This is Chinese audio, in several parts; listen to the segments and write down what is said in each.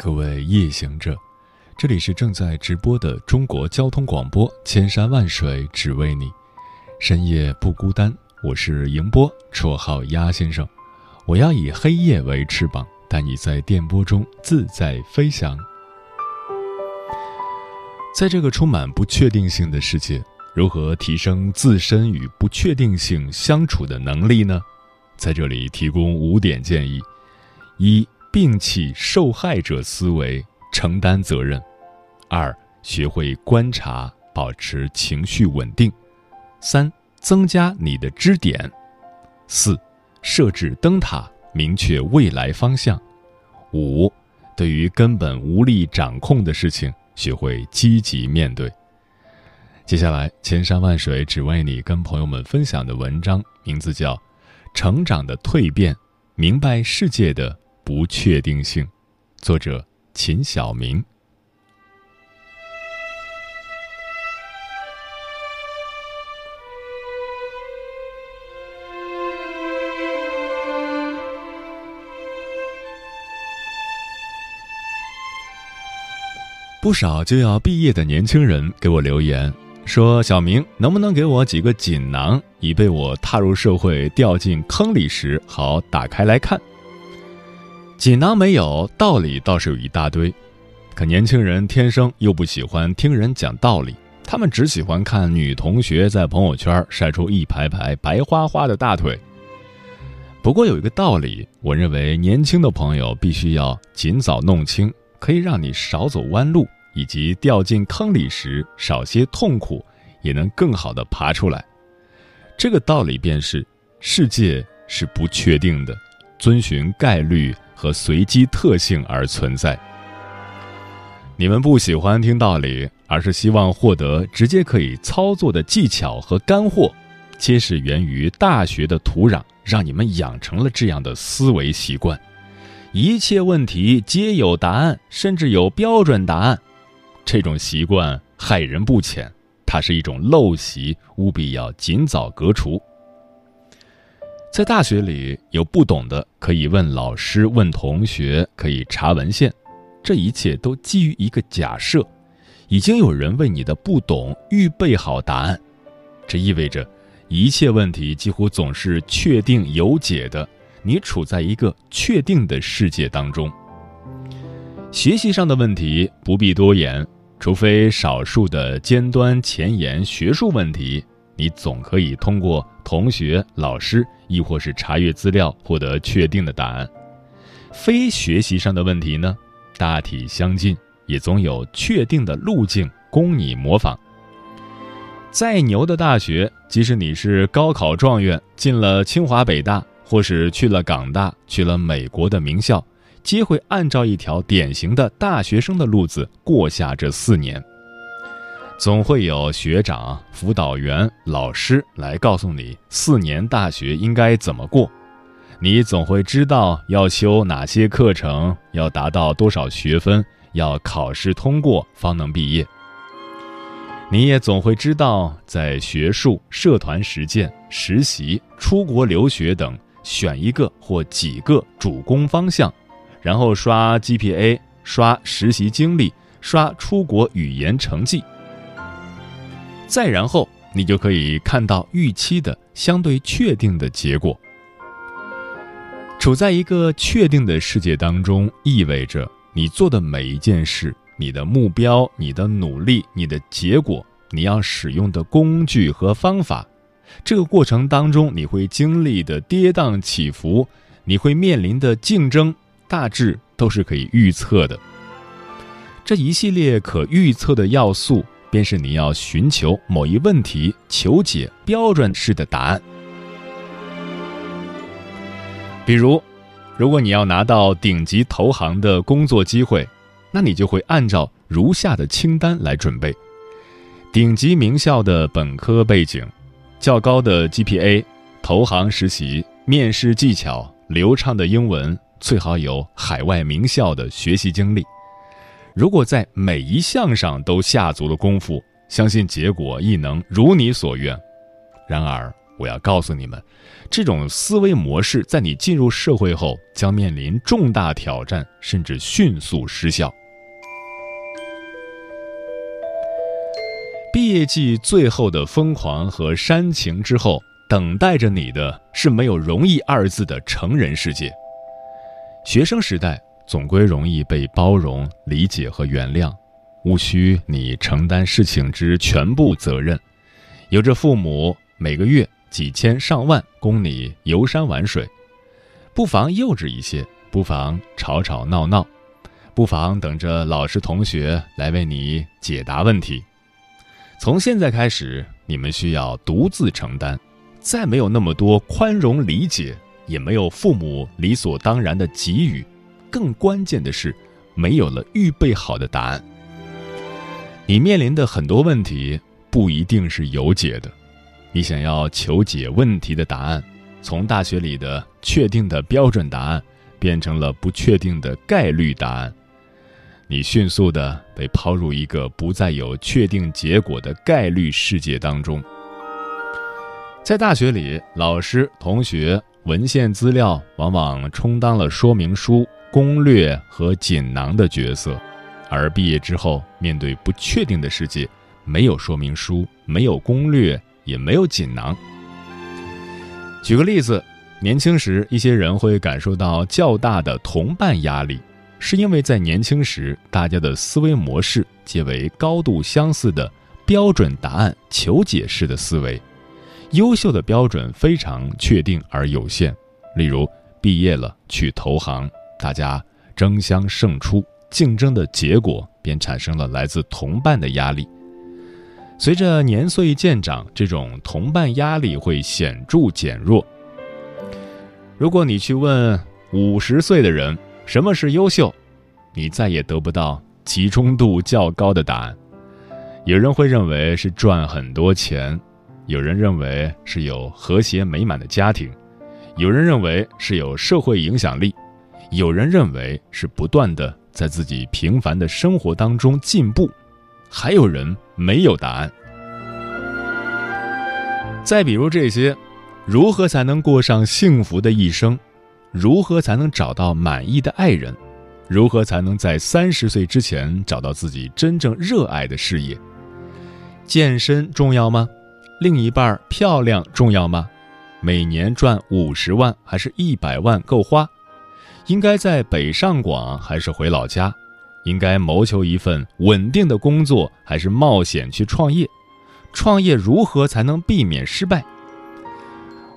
各位夜行者，这里是正在直播的中国交通广播，千山万水只为你，深夜不孤单。我是迎波，绰号鸭先生。我要以黑夜为翅膀，带你在电波中自在飞翔。在这个充满不确定性的世界，如何提升自身与不确定性相处的能力呢？在这里提供五点建议：一。摒弃受害者思维，承担责任；二，学会观察，保持情绪稳定；三，增加你的支点；四，设置灯塔，明确未来方向；五，对于根本无力掌控的事情，学会积极面对。接下来，千山万水只为你跟朋友们分享的文章，名字叫《成长的蜕变》，明白世界的。不确定性，作者秦晓明。不少就要毕业的年轻人给我留言说：“小明，能不能给我几个锦囊，以备我踏入社会掉进坑里时好打开来看？”锦囊没有，道理倒是有一大堆。可年轻人天生又不喜欢听人讲道理，他们只喜欢看女同学在朋友圈晒出一排排白花花的大腿。不过有一个道理，我认为年轻的朋友必须要尽早弄清，可以让你少走弯路，以及掉进坑里时少些痛苦，也能更好的爬出来。这个道理便是：世界是不确定的，遵循概率。和随机特性而存在。你们不喜欢听道理，而是希望获得直接可以操作的技巧和干货，皆是源于大学的土壤，让你们养成了这样的思维习惯。一切问题皆有答案，甚至有标准答案。这种习惯害人不浅，它是一种陋习，务必要尽早革除。在大学里，有不懂的可以问老师、问同学，可以查文献。这一切都基于一个假设：已经有人为你的不懂预备好答案。这意味着，一切问题几乎总是确定有解的。你处在一个确定的世界当中。学习上的问题不必多言，除非少数的尖端前沿学术问题。你总可以通过同学、老师，亦或是查阅资料获得确定的答案。非学习上的问题呢，大体相近，也总有确定的路径供你模仿。再牛的大学，即使你是高考状元，进了清华北大，或是去了港大，去了美国的名校，皆会按照一条典型的大学生的路子过下这四年。总会有学长、辅导员、老师来告诉你四年大学应该怎么过，你总会知道要修哪些课程，要达到多少学分，要考试通过方能毕业。你也总会知道，在学术、社团实践、实习、出国留学等，选一个或几个主攻方向，然后刷 GPA、刷实习经历、刷出国语言成绩。再然后，你就可以看到预期的相对确定的结果。处在一个确定的世界当中，意味着你做的每一件事、你的目标、你的努力、你的结果、你要使用的工具和方法，这个过程当中你会经历的跌宕起伏，你会面临的竞争，大致都是可以预测的。这一系列可预测的要素。便是你要寻求某一问题求解标准式的答案。比如，如果你要拿到顶级投行的工作机会，那你就会按照如下的清单来准备：顶级名校的本科背景，较高的 GPA，投行实习，面试技巧流畅的英文，最好有海外名校的学习经历。如果在每一项上都下足了功夫，相信结果亦能如你所愿。然而，我要告诉你们，这种思维模式在你进入社会后将面临重大挑战，甚至迅速失效。毕业季最后的疯狂和煽情之后，等待着你的是没有“容易”二字的成人世界。学生时代总归容易被包容、理解和原谅，无需你承担事情之全部责任，有着父母每个月。几千上万供你游山玩水，不妨幼稚一些，不妨吵吵闹闹，不妨等着老师同学来为你解答问题。从现在开始，你们需要独自承担，再没有那么多宽容理解，也没有父母理所当然的给予，更关键的是，没有了预备好的答案。你面临的很多问题不一定是有解的。你想要求解问题的答案，从大学里的确定的标准答案变成了不确定的概率答案，你迅速的被抛入一个不再有确定结果的概率世界当中。在大学里，老师、同学、文献资料往往充当了说明书、攻略和锦囊的角色，而毕业之后，面对不确定的世界，没有说明书，没有攻略。也没有锦囊。举个例子，年轻时一些人会感受到较大的同伴压力，是因为在年轻时大家的思维模式皆为高度相似的标准答案求解式的思维，优秀的标准非常确定而有限。例如，毕业了去投行，大家争相胜出，竞争的结果便产生了来自同伴的压力。随着年岁渐长，这种同伴压力会显著减弱。如果你去问五十岁的人什么是优秀，你再也得不到集中度较高的答案。有人会认为是赚很多钱，有人认为是有和谐美满的家庭，有人认为是有社会影响力，有人认为是不断的在自己平凡的生活当中进步。还有人没有答案。再比如这些，如何才能过上幸福的一生？如何才能找到满意的爱人？如何才能在三十岁之前找到自己真正热爱的事业？健身重要吗？另一半漂亮重要吗？每年赚五十万还是一百万够花？应该在北上广还是回老家？应该谋求一份稳定的工作，还是冒险去创业？创业如何才能避免失败？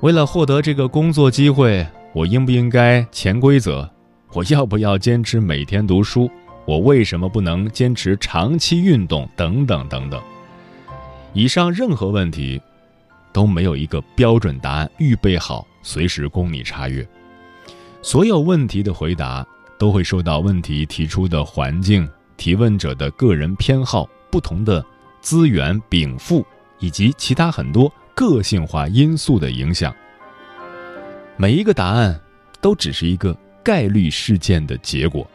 为了获得这个工作机会，我应不应该潜规则？我要不要坚持每天读书？我为什么不能坚持长期运动？等等等等。以上任何问题都没有一个标准答案预备好，随时供你查阅。所有问题的回答。都会受到问题提出的环境、提问者的个人偏好、不同的资源禀赋以及其他很多个性化因素的影响。每一个答案都只是一个概率事件的结果。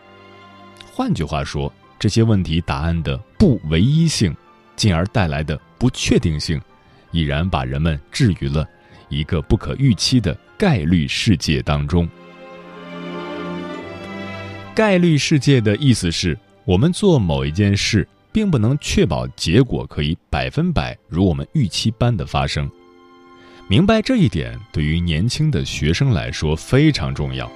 换句话说，这些问题答案的不唯一性，进而带来的不确定性，已然把人们置于了一个不可预期的概率世界当中。概率世界的意思是我们做某一件事，并不能确保结果可以百分百如我们预期般的发生。明白这一点，对于年轻的学生来说非常重要。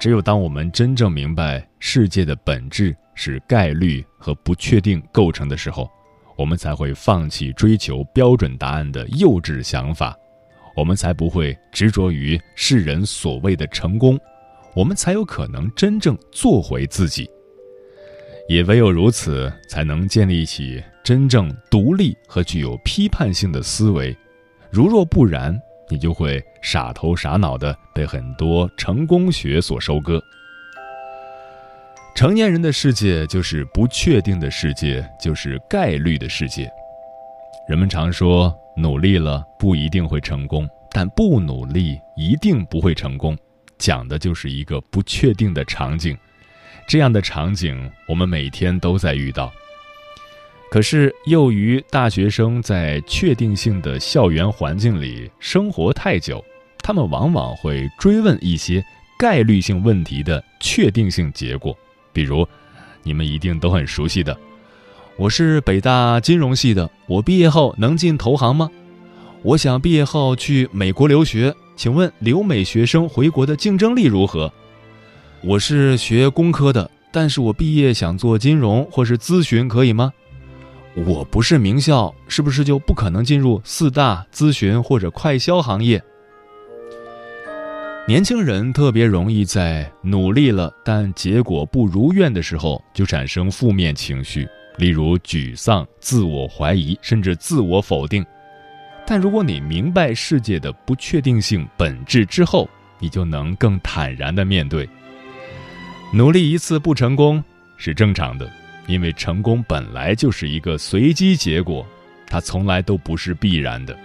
只有当我们真正明白世界的本质是概率和不确定构成的时候，我们才会放弃追求标准答案的幼稚想法，我们才不会执着于世人所谓的成功。我们才有可能真正做回自己，也唯有如此，才能建立起真正独立和具有批判性的思维。如若不然，你就会傻头傻脑的被很多成功学所收割。成年人的世界就是不确定的世界，就是概率的世界。人们常说，努力了不一定会成功，但不努力一定不会成功，讲的就是一个不确定的场景。这样的场景，我们每天都在遇到。可是，由于大学生在确定性的校园环境里生活太久，他们往往会追问一些概率性问题的确定性结果。比如，你们一定都很熟悉的：“我是北大金融系的，我毕业后能进投行吗？”“我想毕业后去美国留学，请问留美学生回国的竞争力如何？”“我是学工科的，但是我毕业想做金融或是咨询，可以吗？”“我不是名校，是不是就不可能进入四大咨询或者快销行业？”年轻人特别容易在努力了但结果不如愿的时候就产生负面情绪，例如沮丧、自我怀疑，甚至自我否定。但如果你明白世界的不确定性本质之后，你就能更坦然地面对。努力一次不成功是正常的，因为成功本来就是一个随机结果，它从来都不是必然的。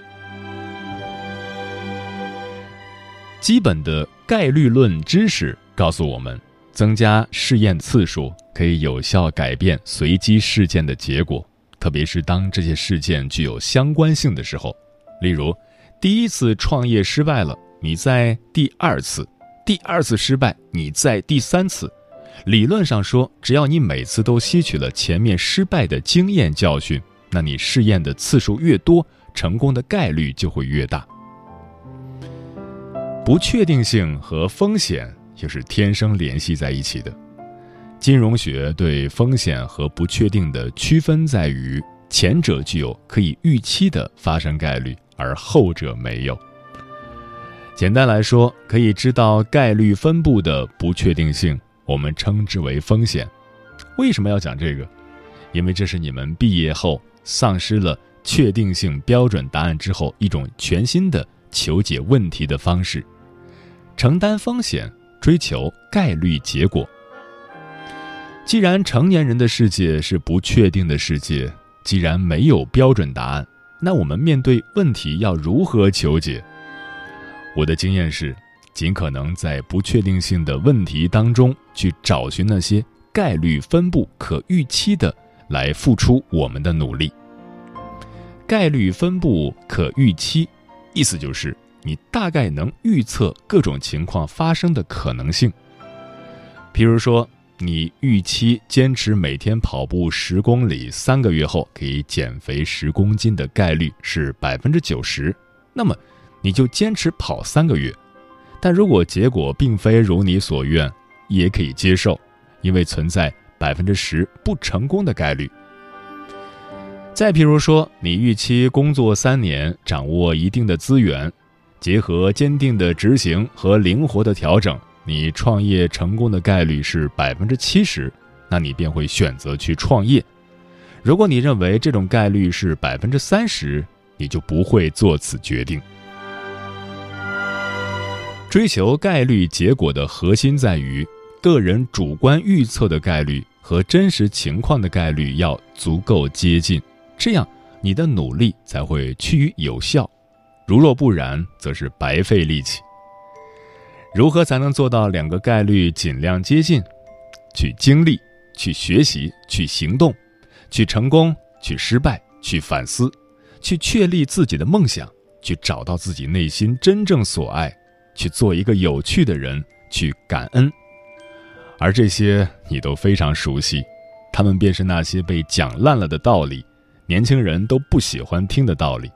基本的概率论知识告诉我们，增加试验次数可以有效改变随机事件的结果，特别是当这些事件具有相关性的时候。例如，第一次创业失败了，你在第二次；第二次失败，你在第三次。理论上说，只要你每次都吸取了前面失败的经验教训，那你试验的次数越多，成功的概率就会越大。不确定性和风险也是天生联系在一起的。金融学对风险和不确定的区分在于，前者具有可以预期的发生概率，而后者没有。简单来说，可以知道概率分布的不确定性，我们称之为风险。为什么要讲这个？因为这是你们毕业后丧失了确定性标准答案之后一种全新的。求解问题的方式，承担风险，追求概率结果。既然成年人的世界是不确定的世界，既然没有标准答案，那我们面对问题要如何求解？我的经验是，尽可能在不确定性的问题当中去找寻那些概率分布可预期的，来付出我们的努力。概率分布可预期。意思就是，你大概能预测各种情况发生的可能性。比如说，你预期坚持每天跑步十公里，三个月后可以减肥十公斤的概率是百分之九十，那么你就坚持跑三个月。但如果结果并非如你所愿，也可以接受，因为存在百分之十不成功的概率。再譬如说，你预期工作三年，掌握一定的资源，结合坚定的执行和灵活的调整，你创业成功的概率是百分之七十，那你便会选择去创业。如果你认为这种概率是百分之三十，你就不会做此决定。追求概率结果的核心在于，个人主观预测的概率和真实情况的概率要足够接近。这样，你的努力才会趋于有效；如若不然，则是白费力气。如何才能做到两个概率尽量接近？去经历，去学习，去行动，去成功，去失败，去反思，去确立自己的梦想，去找到自己内心真正所爱，去做一个有趣的人，去感恩。而这些你都非常熟悉，他们便是那些被讲烂了的道理。年轻人都不喜欢听的道理，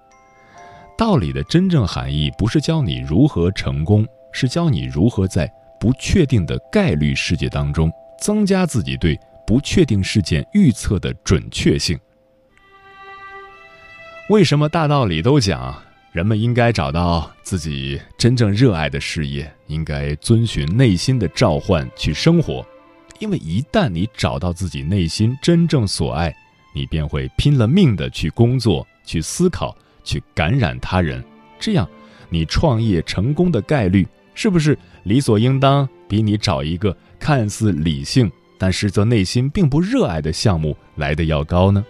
道理的真正含义不是教你如何成功，是教你如何在不确定的概率世界当中增加自己对不确定事件预测的准确性。为什么大道理都讲，人们应该找到自己真正热爱的事业，应该遵循内心的召唤去生活？因为一旦你找到自己内心真正所爱。你便会拼了命的去工作、去思考、去感染他人，这样，你创业成功的概率是不是理所应当比你找一个看似理性但实则内心并不热爱的项目来的要高呢？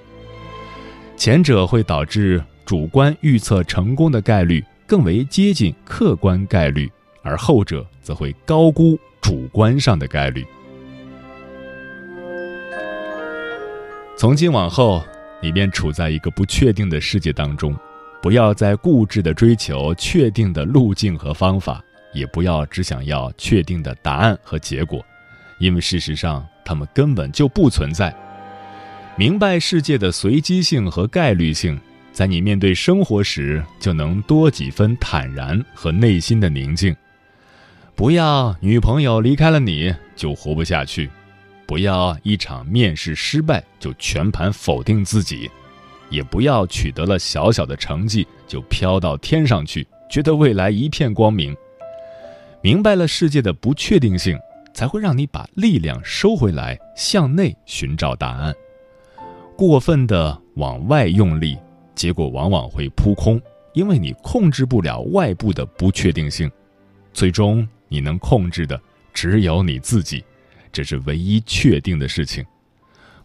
前者会导致主观预测成功的概率更为接近客观概率，而后者则会高估主观上的概率。从今往后，你便处在一个不确定的世界当中，不要再固执的追求确定的路径和方法，也不要只想要确定的答案和结果，因为事实上他们根本就不存在。明白世界的随机性和概率性，在你面对生活时就能多几分坦然和内心的宁静。不要女朋友离开了你就活不下去。不要一场面试失败就全盘否定自己，也不要取得了小小的成绩就飘到天上去，觉得未来一片光明。明白了世界的不确定性，才会让你把力量收回来，向内寻找答案。过分的往外用力，结果往往会扑空，因为你控制不了外部的不确定性。最终，你能控制的只有你自己。这是唯一确定的事情，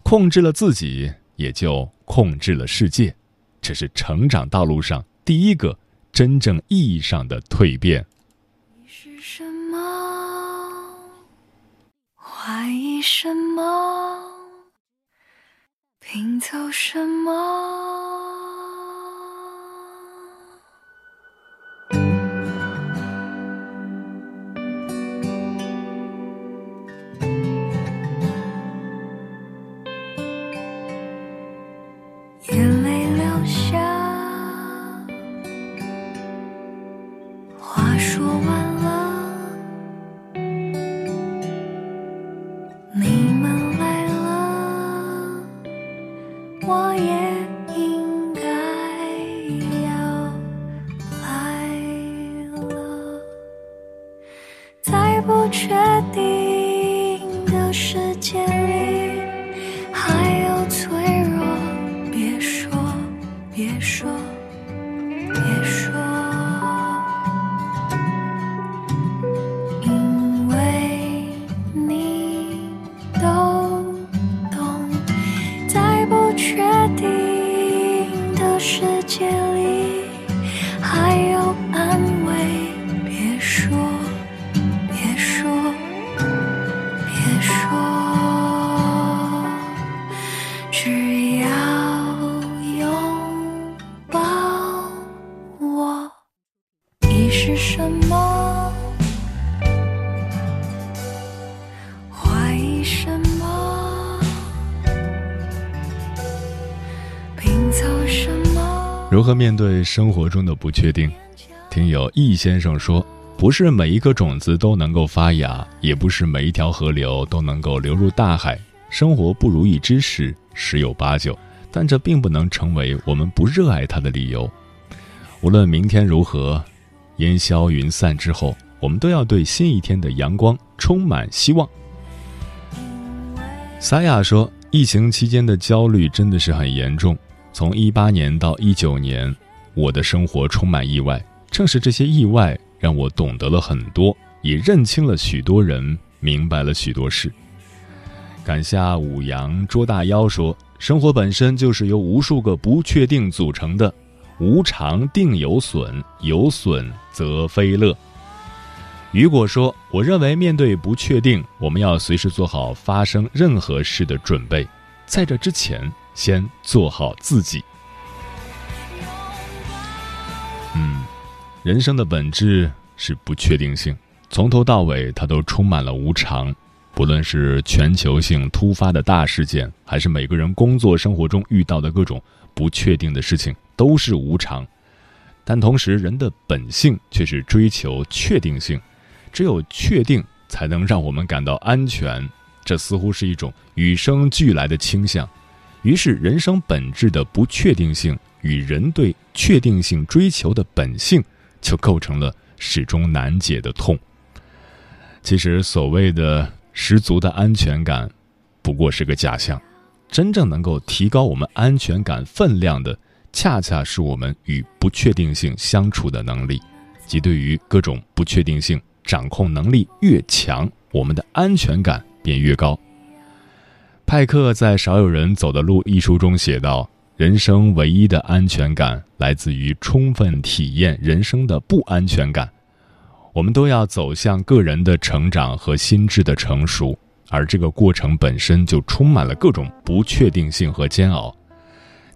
控制了自己，也就控制了世界。这是成长道路上第一个真正意义上的蜕变。什么？拼凑什么？在不确定的世界。如何面对生活中的不确定？听友易先生说：“不是每一颗种子都能够发芽，也不是每一条河流都能够流入大海。生活不如意之事十有八九，但这并不能成为我们不热爱它的理由。无论明天如何，烟消云散之后，我们都要对新一天的阳光充满希望。”萨亚说：“疫情期间的焦虑真的是很严重。”从一八年到一九年，我的生活充满意外。正是这些意外，让我懂得了很多，也认清了许多人，明白了许多事。感下五羊捉大妖说：“生活本身就是由无数个不确定组成的，无常定有损，有损则非乐。”雨果说：“我认为面对不确定，我们要随时做好发生任何事的准备，在这之前。”先做好自己。嗯，人生的本质是不确定性，从头到尾它都充满了无常。不论是全球性突发的大事件，还是每个人工作生活中遇到的各种不确定的事情，都是无常。但同时，人的本性却是追求确定性，只有确定才能让我们感到安全。这似乎是一种与生俱来的倾向。于是，人生本质的不确定性与人对确定性追求的本性，就构成了始终难解的痛。其实，所谓的十足的安全感，不过是个假象。真正能够提高我们安全感分量的，恰恰是我们与不确定性相处的能力，及对于各种不确定性掌控能力越强，我们的安全感便越高。派克在《少有人走的路》一书中写道：“人生唯一的安全感来自于充分体验人生的不安全感。我们都要走向个人的成长和心智的成熟，而这个过程本身就充满了各种不确定性和煎熬。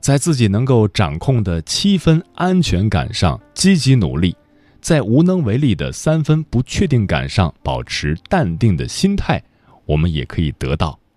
在自己能够掌控的七分安全感上积极努力，在无能为力的三分不确定感上保持淡定的心态，我们也可以得到。”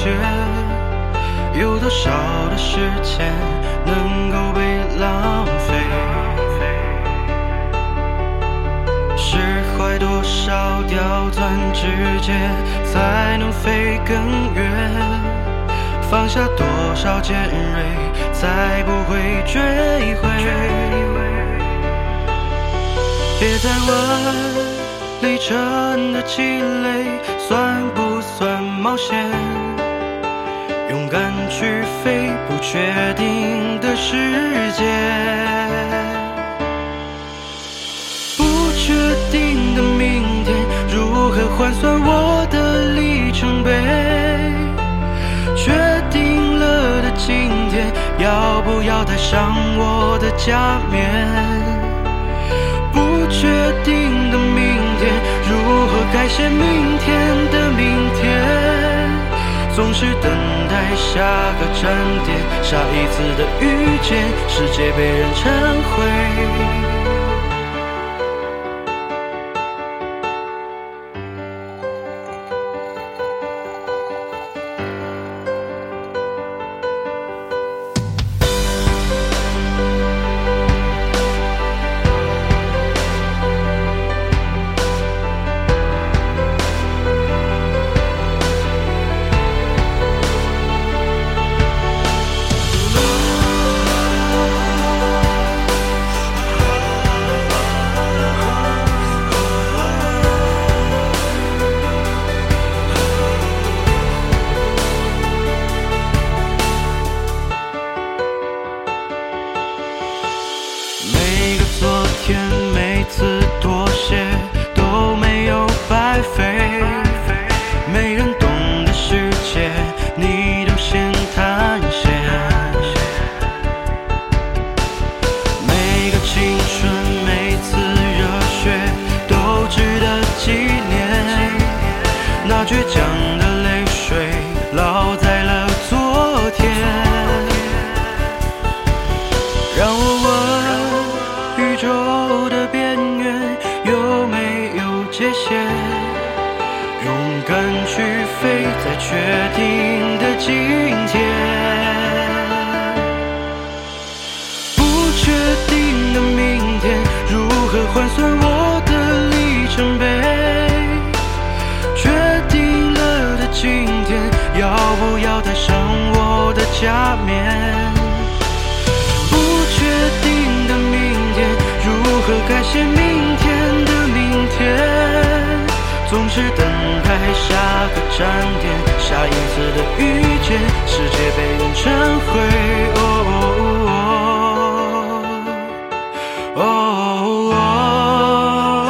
挖掘，有多少的时间能够被浪费？释怀多少刁钻指节才能飞更远？放下多少尖锐才不会追回？别再问。里程的积累算不算冒险？敢去飞不确定的世界，不确定的明天如何换算我的里程碑？确定了的今天要不要带上我的假面？不确定的明天，如何改写命总是等待下个站点，下一次的遇见，世界被人忏悔。敢去飞，在确定的今天，不确定的明天，如何换算我的里程碑？确定了的今天，要不要带上我的假面？不确定的明天，如何改写明天的明天？总是等待下个站点，下一次的遇见，世界被人成灰。哦哦哦哦哦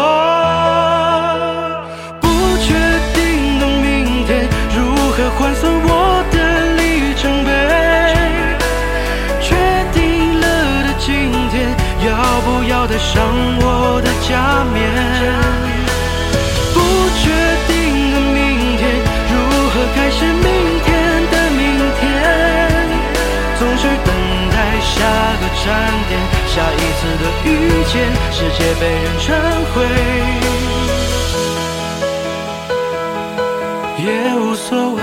哦不确定的明天如何换算。闪电，下一次的遇见，世界被人忏悔，也无所谓。